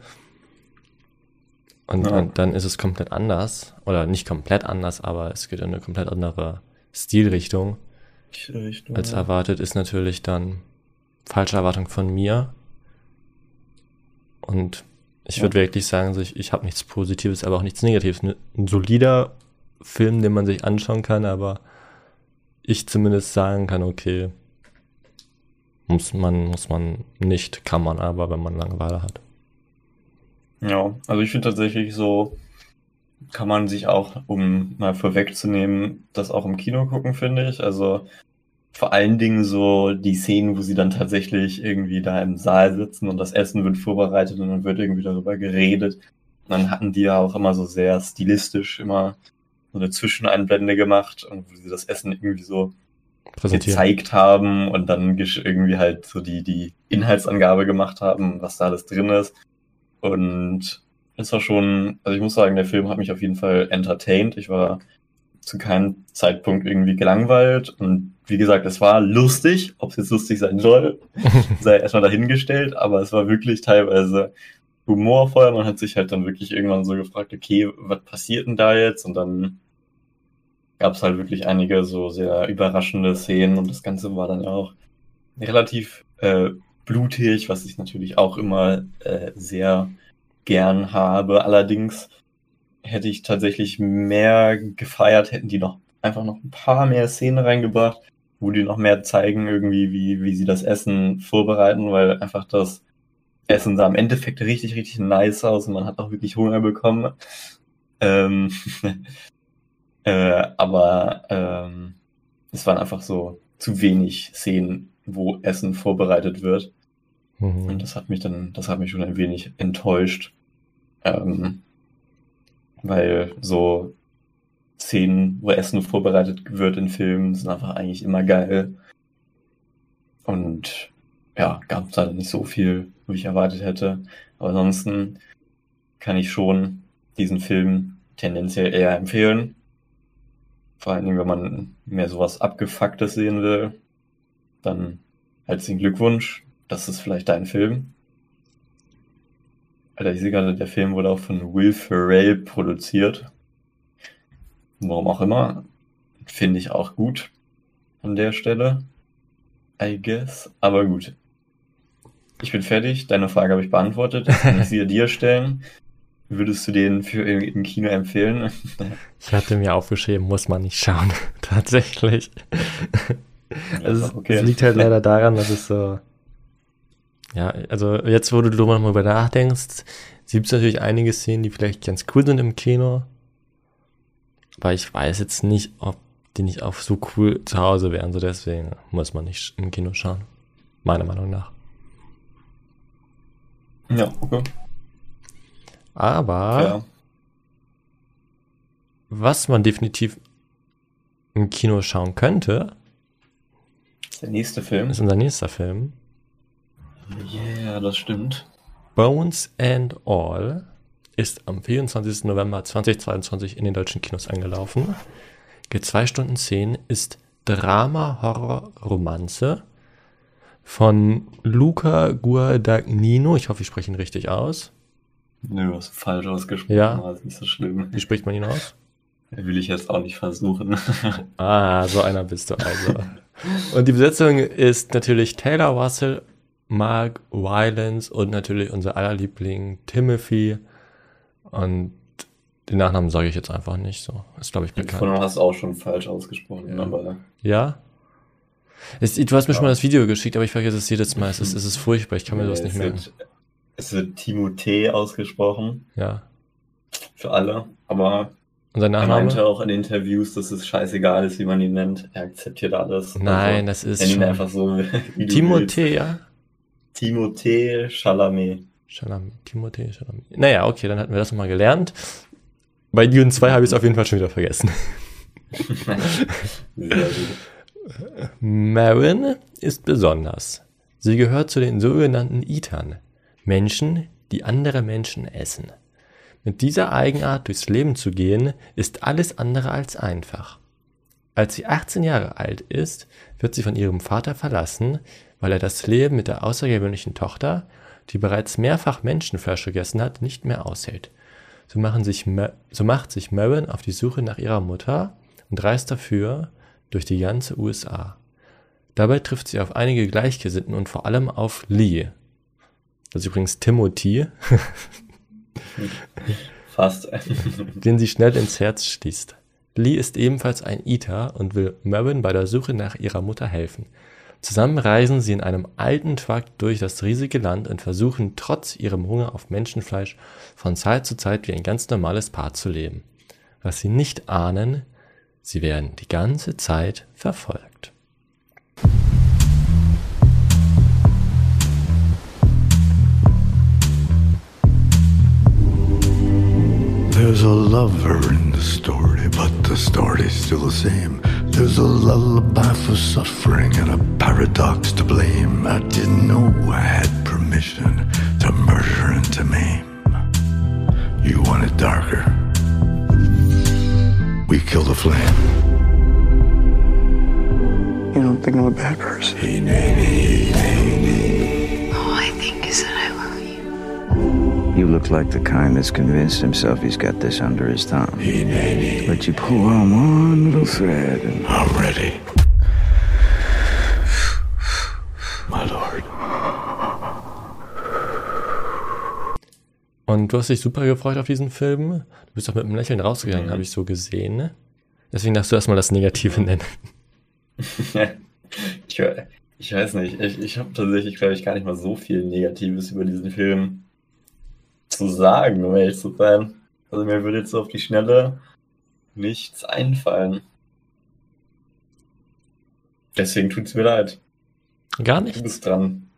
Und, ja. und, dann ist es komplett anders. Oder nicht komplett anders, aber es geht in eine komplett andere Stilrichtung. Richtung, als erwartet ist natürlich dann falsche Erwartung von mir. Und ich würde wirklich sagen, ich, ich habe nichts Positives, aber auch nichts Negatives. Ein solider Film, den man sich anschauen kann, aber ich zumindest sagen kann, okay, muss man, muss man nicht, kann man aber, wenn man Langeweile hat. Ja, also ich finde tatsächlich so, kann man sich auch, um mal vorwegzunehmen, das auch im Kino gucken, finde ich. Also vor allen Dingen so die Szenen, wo sie dann tatsächlich irgendwie da im Saal sitzen und das Essen wird vorbereitet und dann wird irgendwie darüber geredet. Und dann hatten die ja auch immer so sehr stilistisch immer so eine Zwischeneinblende gemacht und wo sie das Essen irgendwie so gezeigt haben und dann irgendwie halt so die, die Inhaltsangabe gemacht haben, was da alles drin ist. Und es war schon, also ich muss sagen, der Film hat mich auf jeden Fall entertained. Ich war zu keinem Zeitpunkt irgendwie gelangweilt. Und wie gesagt, es war lustig. Ob es jetzt lustig sein soll, [LAUGHS] sei erstmal dahingestellt. Aber es war wirklich teilweise humorvoll. Man hat sich halt dann wirklich irgendwann so gefragt, okay, was passiert denn da jetzt? Und dann gab es halt wirklich einige so sehr überraschende Szenen. Und das Ganze war dann auch relativ äh, blutig, was ich natürlich auch immer äh, sehr gern habe. Allerdings hätte ich tatsächlich mehr gefeiert, hätten die noch einfach noch ein paar mehr Szenen reingebracht, wo die noch mehr zeigen, irgendwie, wie, wie sie das Essen vorbereiten, weil einfach das Essen sah im Endeffekt richtig, richtig nice aus und man hat auch wirklich Hunger bekommen. [LAUGHS] Ähm, [LAUGHS] äh, aber ähm, es waren einfach so zu wenig Szenen, wo Essen vorbereitet wird. Mhm. Und das hat mich dann, das hat mich schon ein wenig enttäuscht. Ähm, weil so Szenen, wo Essen vorbereitet wird in Filmen, sind einfach eigentlich immer geil. Und ja, gab es halt nicht so viel, wie ich erwartet hätte. Aber ansonsten kann ich schon diesen Film tendenziell eher empfehlen. Vor allen Dingen, wenn man mehr sowas Abgefucktes sehen will, dann herzlichen Glückwunsch. Das ist vielleicht dein Film. Alter, ich sehe gerade, der Film wurde auch von Will Ferrell produziert. Warum auch immer. Finde ich auch gut an der Stelle. I guess. Aber gut. Ich bin fertig. Deine Frage habe ich beantwortet. Jetzt kann ich sie [LAUGHS] dir stellen. Würdest du den für im Kino empfehlen? [LAUGHS] Ich hatte mir aufgeschrieben, muss man nicht schauen. [LAUGHS] Tatsächlich. Ja, es, okay. es, liegt halt leider daran, dass es so. Ja, also jetzt, wo du drüber mal nachdenkst, gibt es natürlich einige Szenen, die vielleicht ganz cool sind im Kino. Aber ich weiß jetzt nicht, ob die nicht auch so cool zu Hause wären. So deswegen muss man nicht im Kino schauen. Meiner Meinung nach. Ja, okay. Aber ja. was man definitiv im Kino schauen könnte, ist der nächste Film. Ist unser nächster Film. Yeah, das stimmt. Bones and All ist am 24. November 2022 in den deutschen Kinos angelaufen. Geht zwei Stunden zehn, ist Drama, Horror, Romanze von Luca Guadagnino. Ich hoffe, ich spreche ihn richtig aus. Nö, du hast falsch ausgesprochen, ja. aber ist nicht so schlimm. Wie spricht man ihn aus? Will ich jetzt auch nicht versuchen. ah, so einer bist du also. Und die Besetzung ist natürlich Taylor Russell, Mark Rylance und natürlich unser aller Liebling Timothy. Und den Nachnamen sage ich jetzt einfach nicht so. Ist, glaube ich, bekannt. Von hast du auch schon falsch ausgesprochen, ja. aber. Ja? Es, du hast mir ja. schon mal das Video geschickt, aber ich vergesse es jedes Mal. Es ist, es ist furchtbar, ich kann mir nee, das nicht merken. Es wird Timothée ausgesprochen. Ja. Für alle. Aber und sein Nachname? Er meinte auch in Interviews, dass es scheißegal ist, wie man ihn nennt. Er akzeptiert alles. Nein, also, das ist. Nenn ihn einfach so. [LAUGHS] Timothée, ja? Timothée Chalamet. Chalamet. Timothée Chalamet. Naja, okay, dann hatten wir das nochmal gelernt. Bei Dune 2 habe ich es auf jeden Fall schon wieder vergessen. [LAUGHS] Marin ist besonders. Sie gehört zu den sogenannten Eatern, Menschen, die andere Menschen essen. Mit dieser Eigenart durchs Leben zu gehen, ist alles andere als einfach. Als sie 18 Jahre alt ist, wird sie von ihrem Vater verlassen, weil er das Leben mit der außergewöhnlichen Tochter, die bereits mehrfach Menschenfleisch gegessen hat, nicht mehr aushält. So, machen sich, so macht sich Marin auf die Suche nach ihrer Mutter und reist dafür durch die ganze USA. Dabei trifft sie auf einige Gleichgesinnten und vor allem auf Lee. Das ist übrigens Timothy. [LAUGHS] Fast. [LAUGHS] den sie schnell ins Herz schließt. Lee ist ebenfalls ein Eater und will Marin bei der Suche nach ihrer Mutter helfen. Zusammen reisen sie in einem alten Truck durch das riesige Land und versuchen trotz ihrem Hunger auf Menschenfleisch von Zeit zu Zeit wie ein ganz normales Paar zu leben. Was sie nicht ahnen, sie werden die ganze Zeit verfolgt. There's a lover the story, but the story's still the same. There's a lullaby for suffering and a paradox to blame. I didn't know I had permission to murder and to maim. You want it darker. We kill the flame. You don't think I'm a bad person? Hey, nay, nay, nay, nay. All I think is that I love you. You look like the kind that's convinced himself he's got this under his thumb. But you pull on one little thread and... I'm ready. My lord. Und du hast dich super gefreut auf diesen Film. Du bist doch mit einem Lächeln rausgegangen, mhm. habe ich so gesehen. Ne? Deswegen darfst du erstmal das Negative nennen. [LAUGHS] ich, ich, weiß nicht. Ich, ich habe tatsächlich, glaube ich, gar nicht mal so viel Negatives über diesen Film zu sagen, um ehrlich zu sein. Also mir würde jetzt auf die Schnelle nichts einfallen. Deswegen tut es mir leid. Gar nicht. Du bist dran.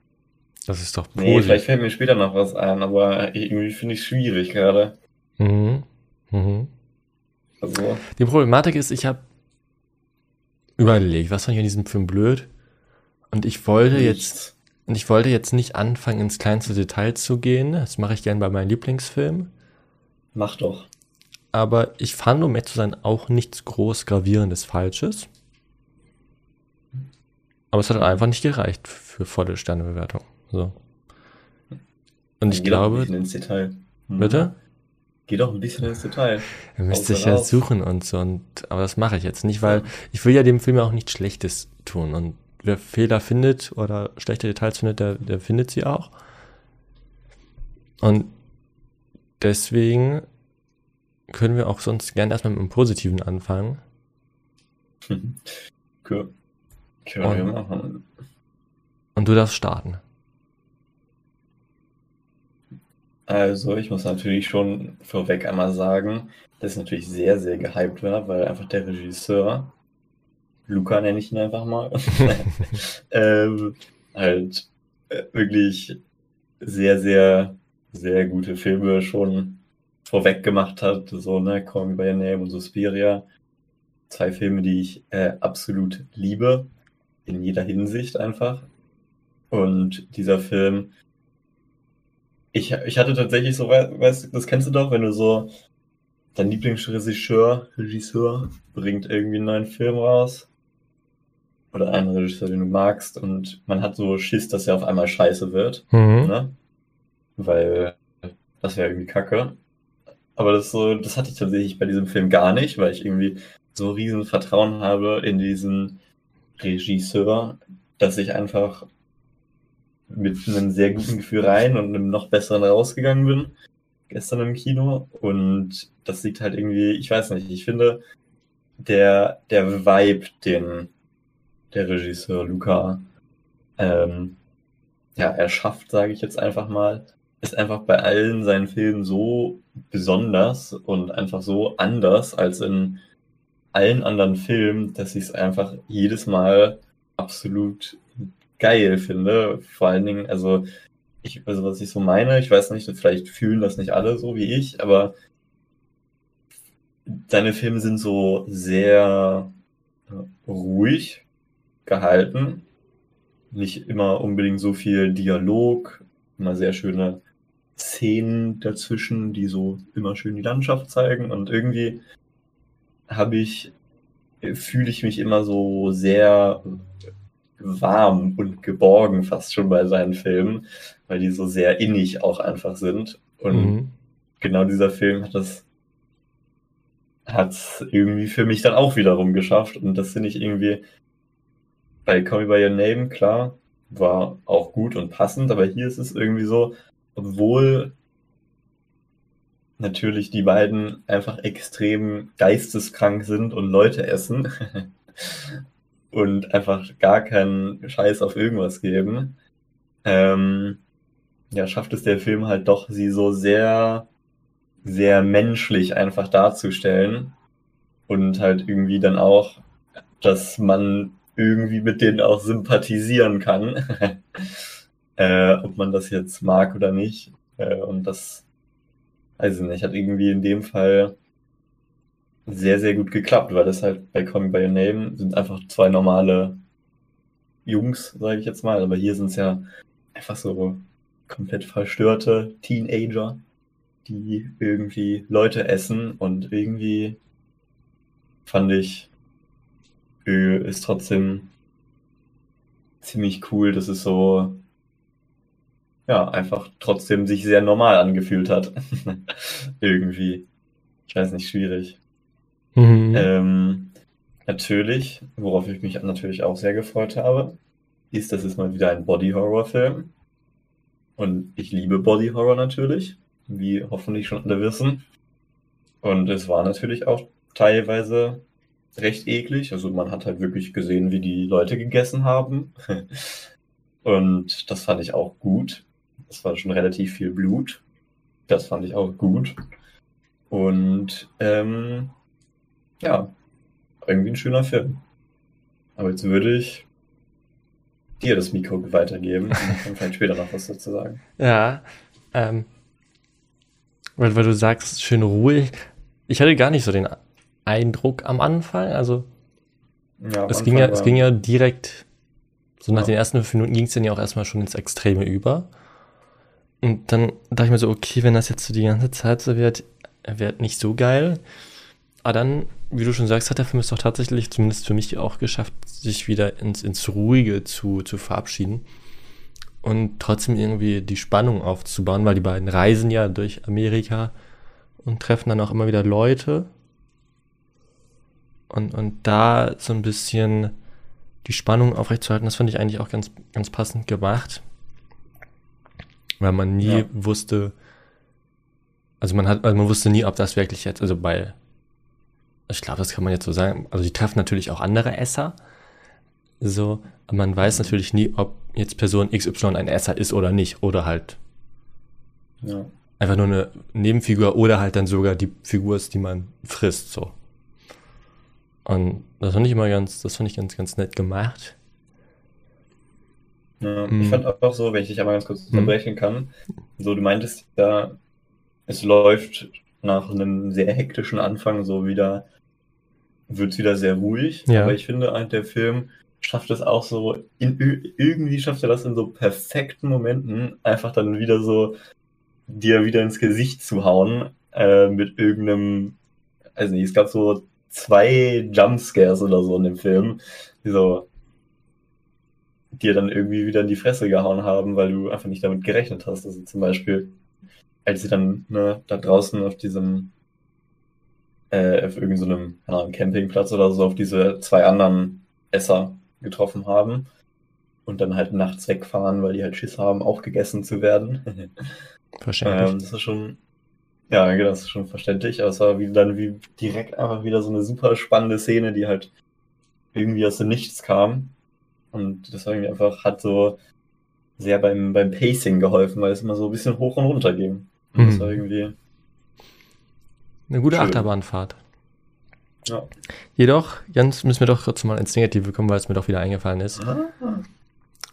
Das ist doch positiv. Nee, vielleicht fällt mir später noch was ein, aber irgendwie finde ich es schwierig gerade. Mhm. Mhm. Also. Die Problematik ist, ich habe überlegt, was fand ich in diesem Film blöd? Und ich wollte Nichts. jetzt, und ich wollte jetzt nicht anfangen, ins kleinste Detail zu gehen. Das mache ich gern bei meinen Lieblingsfilmen. Mach doch. aber ich fand, um echt zu sein, auch nichts groß gravierendes Falsches. Aber es hat einfach nicht gereicht für volle Sternebewertung. So. Und ich Geh doch ein glaube. bisschen ins Detail. Hm. Bitte? Geh doch ein bisschen ins Detail. Ihr müsst Außer sich ja suchen und so, und, aber das mache ich jetzt nicht, weil ich will ja dem Film ja auch nichts Schlechtes tun. Und wer Fehler findet oder schlechte Details findet, der, der findet sie auch. Und deswegen können wir auch sonst gerne erstmal mit dem Positiven anfangen. Cool. Können wir Und- machen. Und du darfst starten. Also, ich muss natürlich schon vorweg einmal sagen, dass es natürlich sehr, sehr gehypt war, weil einfach der Regisseur, Luca nenne ich ihn einfach mal, [LAUGHS] [LAUGHS] ähm, halt äh, wirklich sehr, sehr, sehr gute Filme schon vorweg gemacht hat. So, ne, Call Me By Your Name und Suspiria. Zwei Filme, die ich äh, absolut liebe, in jeder Hinsicht einfach. Und dieser Film, ich, ich hatte tatsächlich so, wei- weißt du, das kennst du doch, wenn du so, dein Lieblingsregisseur, Regisseur, bringt irgendwie einen neuen Film raus. Oder einen Regisseur, den du magst, und man hat so Schiss, dass er auf einmal scheiße wird. Mhm. Ne? Weil das wäre irgendwie kacke. Aber das so, das hatte ich tatsächlich bei diesem Film gar nicht, weil ich irgendwie so riesen Vertrauen habe in diesen Regisseur, dass ich einfach mit einem sehr guten Gefühl rein und einem noch besseren rausgegangen bin. Gestern im Kino. Und das liegt halt irgendwie, ich weiß nicht, ich finde, der, der Vibe, den der Regisseur Luca ähm, ja, erschafft, sage ich jetzt einfach mal, ist einfach bei allen seinen Filmen so besonders und einfach so anders als in allen anderen Filmen, dass ich es einfach jedes Mal absolut geil finde. Vor allen Dingen, also ich, also was ich so meine, ich weiß nicht, vielleicht fühlen das nicht alle so wie ich, aber seine Filme sind so sehr äh, ruhig gehalten. Nicht immer unbedingt so viel Dialog, immer sehr schöne Szenen dazwischen, die so immer schön die Landschaft zeigen und irgendwie habe ich, fühle ich mich immer so sehr warm und geborgen fast schon bei seinen Filmen, weil die so sehr innig auch einfach sind. Und Mhm. genau dieser Film hat das hat irgendwie für mich dann auch wiederum geschafft. Und das finde ich irgendwie bei Call Me By Your Name, klar, war auch gut und passend, aber hier ist es irgendwie so, obwohl natürlich die beiden einfach extrem geisteskrank sind und Leute essen [LAUGHS] und einfach gar keinen Scheiß auf irgendwas geben, ähm, ja, schafft es der Film halt doch, sie so sehr, sehr menschlich einfach darzustellen und halt irgendwie dann auch, dass man irgendwie mit denen auch sympathisieren kann, [LAUGHS] äh, ob man das jetzt mag oder nicht. Äh, und das, weiß ich nicht, hat irgendwie in dem Fall sehr, sehr gut geklappt, weil das halt bei Call Me By Your Name sind einfach zwei normale Jungs, sage ich jetzt mal, aber hier sind es ja einfach so komplett verstörte Teenager, die irgendwie Leute essen. Und irgendwie fand ich, ist trotzdem ziemlich cool, dass es so, ja, einfach trotzdem sich sehr normal angefühlt hat. [LAUGHS] irgendwie. Ich weiß nicht, schwierig. Mhm. Ähm, natürlich, worauf ich mich natürlich auch sehr gefreut habe, ist, dass es mal wieder ein Body-Horror-Film. Und ich liebe Body-Horror natürlich, wie hoffentlich schon alle wissen. Und es war natürlich auch teilweise recht eklig. Also man hat halt wirklich gesehen, wie die Leute gegessen haben. [LAUGHS] Und das fand ich auch gut. Es war schon relativ viel Blut. Das fand ich auch gut. Und ähm, ja, irgendwie ein schöner Film. Aber jetzt würde ich dir das Mikro weitergeben und dann kann vielleicht später noch was dazu sagen. [LAUGHS] Ja, ähm, weil, weil du sagst, schön ruhig. Ich hatte gar nicht so den Eindruck am Anfang. Also, Ja, am es, ging ja, es ging ja direkt, so nach Ja. den ersten fünf Minuten ging es dann ja auch erstmal schon ins Extreme über. Und dann dachte ich mir so, okay, wenn das jetzt so die ganze Zeit so wird, wird nicht so geil. Aber dann, wie du schon sagst, hat der Film es doch tatsächlich, zumindest für mich auch geschafft, sich wieder ins, ins Ruhige zu, zu verabschieden und trotzdem irgendwie die Spannung aufzubauen, weil die beiden reisen ja durch Amerika und treffen dann auch immer wieder Leute. Und, und da so ein bisschen die Spannung aufrechtzuerhalten, das fand ich eigentlich auch ganz, ganz passend gemacht. Weil man nie ja. wusste, also man hat, also man wusste nie, ob das wirklich jetzt, also bei, ich glaube, das kann man jetzt so sagen, also die treffen natürlich auch andere Esser, so, aber man weiß natürlich nie, ob jetzt Person XY ein Esser ist oder nicht, oder halt ja. einfach nur eine Nebenfigur oder halt dann sogar die Figur ist, die man frisst, so. Und das fand ich immer ganz, das fand ich ganz, ganz nett gemacht. Ja, hm. Ich fand auch so, wenn ich dich einmal ganz kurz hm. unterbrechen hm. kann, so du meintest ja, es läuft nach einem sehr hektischen Anfang so wieder, wird es wieder sehr ruhig. Ja. Aber ich finde, der Film schafft es auch so, in, irgendwie schafft er das in so perfekten Momenten, einfach dann wieder so dir wieder ins Gesicht zu hauen, äh, mit irgendeinem, also nicht, es gab so zwei Jumpscares oder so in dem Film, die so dir dann irgendwie wieder in die Fresse gehauen haben, weil du einfach nicht damit gerechnet hast. Also zum Beispiel, als sie dann ne, da draußen auf diesem, äh, auf irgendeinem so Campingplatz oder so, auf diese zwei anderen Esser getroffen haben und dann halt nachts wegfahren, weil die halt Schiss haben, auch gegessen zu werden. [LAUGHS] Verständlich. ähm, das ist schon, ja, genau, das ist schon verständlich, aber es war wie, dann wie direkt einfach wieder so eine super spannende Szene, die halt irgendwie aus dem Nichts kam. Und das war irgendwie einfach, hat so sehr beim, beim Pacing geholfen, weil es immer so ein bisschen hoch und runter ging. Und mhm. das war irgendwie. Eine gute schön. Achterbahnfahrt. Ja. Jedoch, Jens, müssen wir doch kurz mal ins Negative kommen, weil es mir doch wieder eingefallen ist. Ah.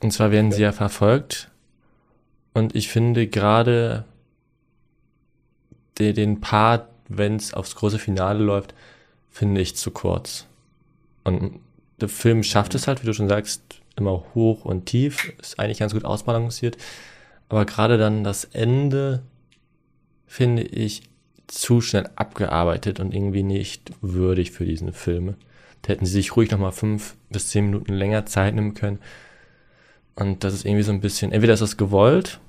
Und zwar werden sie ja verfolgt. Und ich finde gerade den, den Part, wenn es aufs große Finale läuft, finde ich zu kurz. Und der Film schafft es halt, wie du schon sagst, immer hoch und tief, ist eigentlich ganz gut ausbalanciert. Aber gerade dann das Ende finde ich zu schnell abgearbeitet und irgendwie nicht würdig für diesen Film. Da hätten sie sich ruhig nochmal fünf bis zehn Minuten länger Zeit nehmen können. Und das ist irgendwie so ein bisschen, entweder ist das gewollt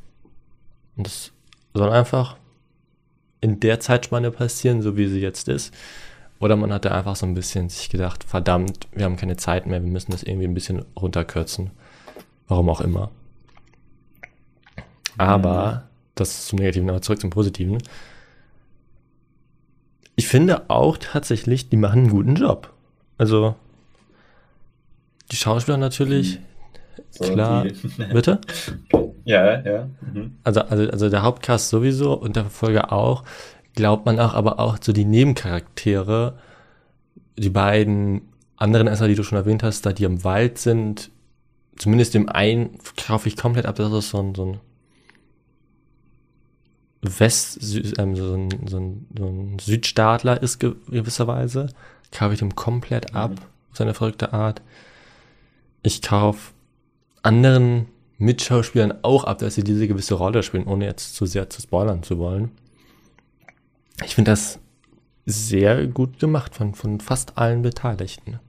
und das soll einfach in der Zeitspanne passieren, so wie sie jetzt ist. Oder man hat da einfach so ein bisschen sich gedacht, verdammt, wir haben keine Zeit mehr, wir müssen das irgendwie ein bisschen runterkürzen. Warum auch immer. Aber, das ist zum Negativen, aber zurück zum Positiven ich finde auch tatsächlich, die machen einen guten Job. Also, die Schauspieler natürlich, so, klar. Die. [LAUGHS] Bitte? [LAUGHS] Ja, ja. Mhm. Also, also, also der Hauptcast sowieso und der Verfolger auch. Glaubt man auch, aber auch so die Nebencharaktere, die beiden anderen Esser, die du schon erwähnt hast, da die im Wald sind, zumindest dem einen kaufe ich komplett ab, das ist so ein, so ein West, ähm, so, ein, so, ein, so ein Südstaatler ist gewisserweise, kaufe ich dem komplett ab, mhm. auf seine verrückte Art. Ich kaufe anderen Mitschauspielern auch ab, dass sie diese gewisse Rolle spielen, ohne jetzt zu sehr zu spoilern zu wollen. Ich finde das sehr gut gemacht von, von fast allen Beteiligten.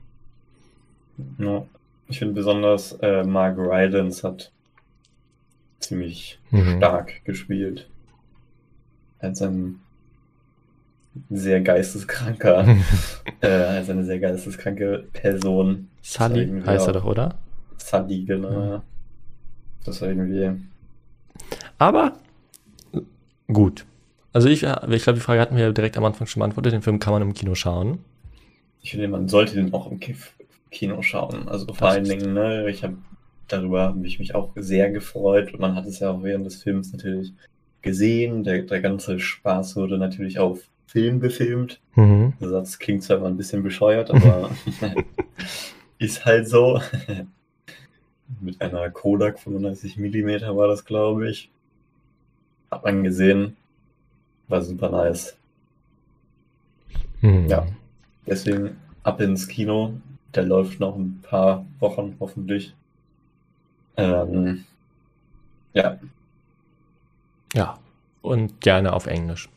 Ja, ich finde besonders äh, Mark Rylance hat ziemlich mhm. stark gespielt als ein sehr geisteskranker, [LAUGHS] äh, als eine sehr geisteskranke Person. Sully heißt er doch, oder? Sully, genau. Ja. Das war irgendwie. Aber gut. Also ich, ich glaube, die Frage hatten wir direkt am Anfang schon beantwortet. Den Film kann man im Kino schauen. Ich finde, man sollte den auch im Kino schauen. Also vor das allen Dingen, ne, ich habe darüber habe ich mich auch sehr gefreut und man hat es ja auch während des Films natürlich gesehen. Der, der ganze Spaß wurde natürlich auf Film gefilmt. Mhm. Der Satz klingt zwar immer ein bisschen bescheuert, aber [LAUGHS] [LAUGHS] ist halt so. Mit einer Kodak 35 mm war das, glaube ich. Hat man gesehen. War super nice. Mhm. Ja. Deswegen ab ins Kino. Der läuft noch ein paar Wochen hoffentlich. Ähm, ja, ja, und gerne auf Englisch.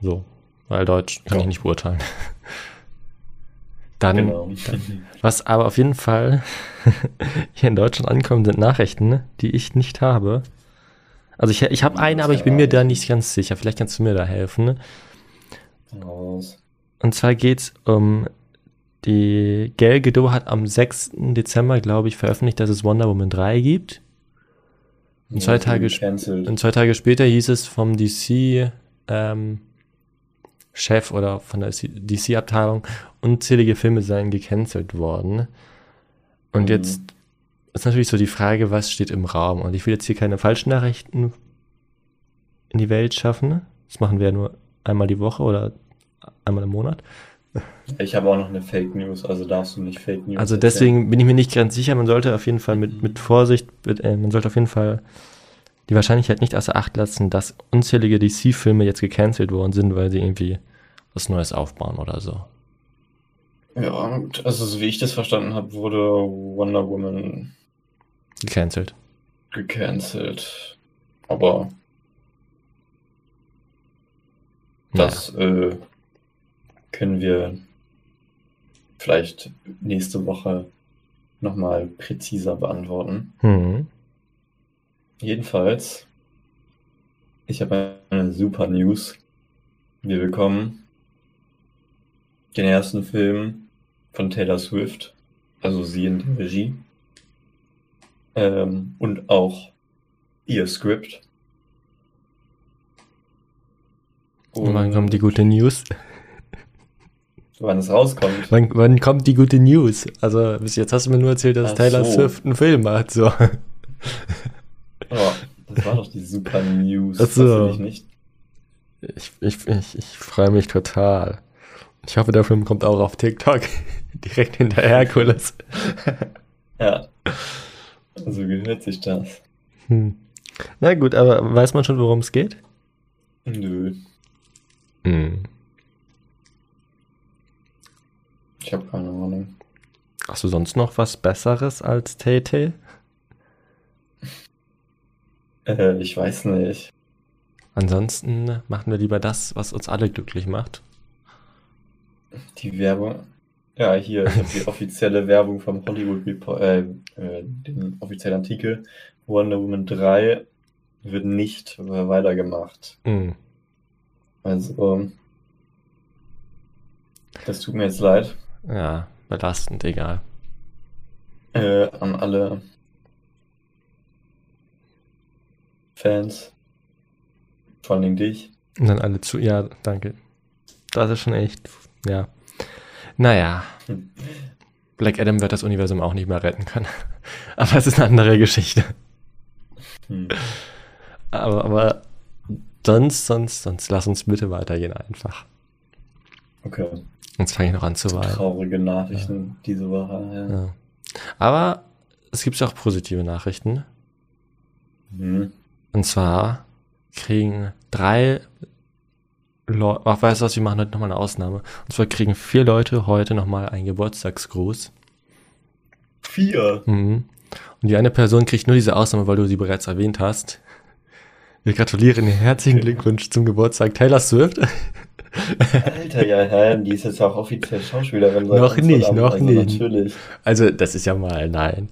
So, weil Deutsch kann ich nicht beurteilen. [LAUGHS] Dann, Genau. was aber auf jeden Fall [LAUGHS] hier in Deutschland ankommen, sind Nachrichten, die ich nicht habe. Also ich, ich habe eine, aber ich bin mir da nicht ganz sicher. Vielleicht kannst du mir da helfen. Raus. Und zwar geht's um die Gal Gadot hat am 6. Dezember, glaube ich, veröffentlicht, dass es Wonder Woman 3 gibt. Und Ja, zwei, Tage, und zwei Tage später hieß es vom DC ähm, Chef oder von der DC-Abteilung, unzählige Filme seien gecancelt worden. Und Mhm. jetzt ist natürlich so die Frage, was steht im Raum? Und ich will jetzt hier keine falschen Nachrichten in die Welt schaffen. Das machen wir ja nur einmal die Woche oder einmal im Monat. Ich habe auch noch eine Fake News, also darfst du nicht Fake News. Also erzählen. deswegen bin ich mir nicht ganz sicher. Man sollte auf jeden Fall mit, mit Vorsicht, mit, äh, man sollte auf jeden Fall die Wahrscheinlichkeit nicht außer Acht lassen, dass unzählige DC-Filme jetzt gecancelt worden sind, weil sie irgendwie was Neues aufbauen oder so. Ja, also so wie ich das verstanden habe, wurde Wonder Woman Gecancelt. gecancelt. Aber das äh, können wir vielleicht nächste Woche nochmal präziser beantworten. Hm. Jedenfalls, ich habe eine super News. Wir bekommen den ersten Film von Taylor Swift, also sie in der Regie. Ähm, und auch ihr Skript. Und wann kommt die gute News? [LAUGHS] Wann es rauskommt. Wann, wann kommt die gute News? Also bis jetzt hast du mir nur erzählt, dass Ach Taylor so. Swift einen Film macht. So. [LAUGHS] Oh, das war doch die super News. Ach so. Ich nicht. Ich, ich, ich, ich freue mich total. Ich hoffe, der Film kommt auch auf TikTok. Direkt hinter Herkules. [LAUGHS] Ja. So gehört sich das. Hm. Na gut, aber weiß man schon, worum es geht? Nö. Hm. Ich habe keine Ahnung. Hast du sonst noch was Besseres als Tay-Tay? Äh, ich weiß nicht. Ansonsten machen wir lieber das, was uns alle glücklich macht. Die Werbung. Ja, hier, habe die offizielle Werbung vom Hollywood Report, äh, äh, den offiziellen Artikel. Wonder Woman 3 wird nicht weitergemacht. Hm. Also, das tut mir jetzt leid. Ja, belastend, egal. Äh, an alle Fans. Vor allen Dingen dich. Und dann alle zu. Ja, danke. Das ist schon echt. Ja. Naja. Black Adam wird das Universum auch nicht mehr retten können. [LAUGHS] Aber es ist eine andere Geschichte. Hm. Aber, aber sonst, sonst, sonst lass uns bitte weitergehen einfach. Okay. Sonst fange ich noch an zu weinen. Traurige Nachrichten diese Woche. Ja. Ja. Aber es gibt auch positive Nachrichten. Mhm. Und zwar kriegen drei Leute, ach, weißt du was, wir machen heute nochmal eine Ausnahme. Und zwar kriegen vier Leute heute nochmal einen Geburtstagsgruß. Vier. Mhm. Und die eine Person kriegt nur diese Ausnahme, weil du sie bereits erwähnt hast. Wir gratulieren herzlichen Glückwunsch zum Geburtstag Taylor Swift. Alter, ja, hä, die ist jetzt auch offiziell Schauspielerin. noch nicht, noch also nicht. Natürlich. Also, das ist ja mal, nein.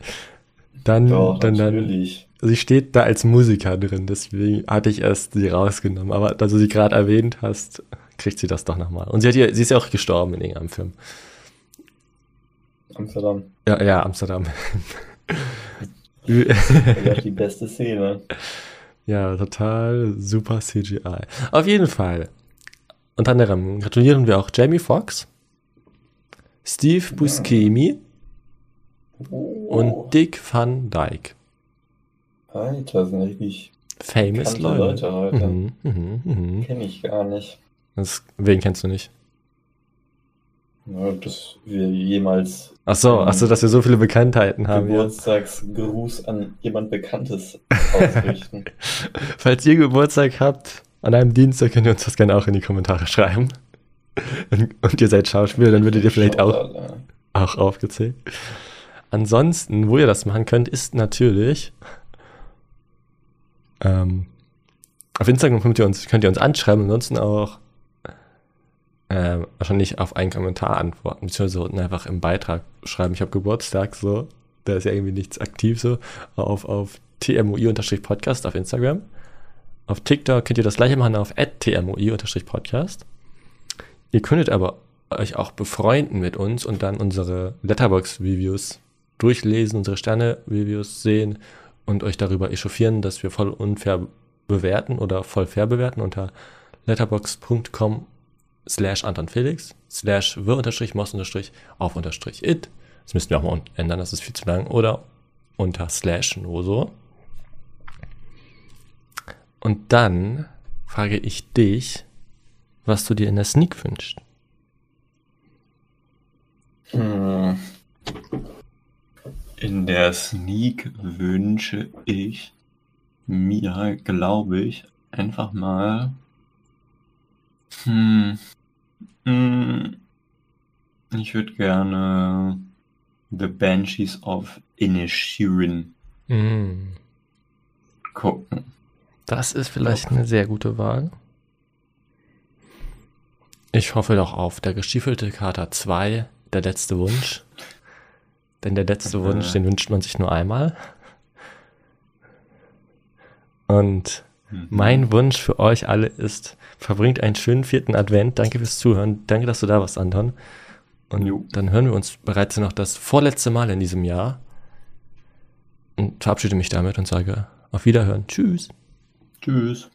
Dann, Doch, dann, dann, natürlich. Sie steht da als Musiker drin, deswegen hatte ich erst sie rausgenommen. Aber da du sie gerade erwähnt hast, kriegt sie das doch nochmal. Und sie hat ja, sie ist ja auch gestorben in irgendeinem Film. Amsterdam. Ja, ja, Amsterdam. [LAUGHS] Die beste Szene. ja, total super CGI. Auf jeden Fall. Unter anderem gratulieren wir auch Jamie Foxx, Steve Buscemi und Dick Van Dyke. Alter, sind richtig Famous Leute. Leute heute. Mhm, mhm, mhm. Kenne ich gar nicht. Das, wen kennst du nicht? Ja, dass wir jemals Ach so, ach so, dass wir so viele Bekanntheiten haben. Ja. Geburtstagsgruß an jemand Bekanntes [LAUGHS] ausrichten. Falls ihr Geburtstag habt an einem Dienstag, könnt ihr uns das gerne auch in die Kommentare schreiben. Und, und ihr seid Schauspieler, dann würdet ihr vielleicht auch, auch aufgezählt. Ansonsten, wo ihr das machen könnt, ist natürlich ähm, auf Instagram könnt ihr uns, könnt ihr uns anschreiben, ansonsten auch äh, wahrscheinlich auf einen Kommentar antworten, beziehungsweise einfach im Beitrag schreiben, ich habe Geburtstag, so, da ist ja irgendwie nichts aktiv so, auf, auf tmui-podcast auf Instagram. Auf TikTok könnt ihr das gleiche machen auf tmui-podcast. Ihr könntet aber euch auch befreunden mit uns und dann unsere Letterbox-Reviews durchlesen, unsere Sterne-Reviews sehen und euch darüber echauffieren, dass wir voll unfair bewerten oder voll fair bewerten unter letterbox.com slash Anton Felix slash wir unterstrich moss unterstrich auf unterstrich it. Das müssten wir auch mal ändern, das ist viel zu lang. Oder unter slash nur so. Und dann frage ich dich, was du dir in der Sneak wünschst. Hm. In der Sneak wünsche ich mir, glaube ich, einfach mal. Hm, hm, ich würde gerne The Banshees of Inishirin mm. gucken. Das ist vielleicht eine sehr gute Wahl. Ich hoffe doch auf der gestiefelte Kater 2, der letzte Wunsch. Denn der letzte Wunsch, den wünscht man sich nur einmal. Und mhm. mein Wunsch für euch alle ist, verbringt einen schönen vierten Advent. Danke fürs Zuhören. Danke, dass du da warst, Anton. Und jo. dann hören wir uns bereits noch das vorletzte Mal in diesem Jahr. Und verabschiede mich damit und sage auf Wiederhören. Tschüss. Tschüss.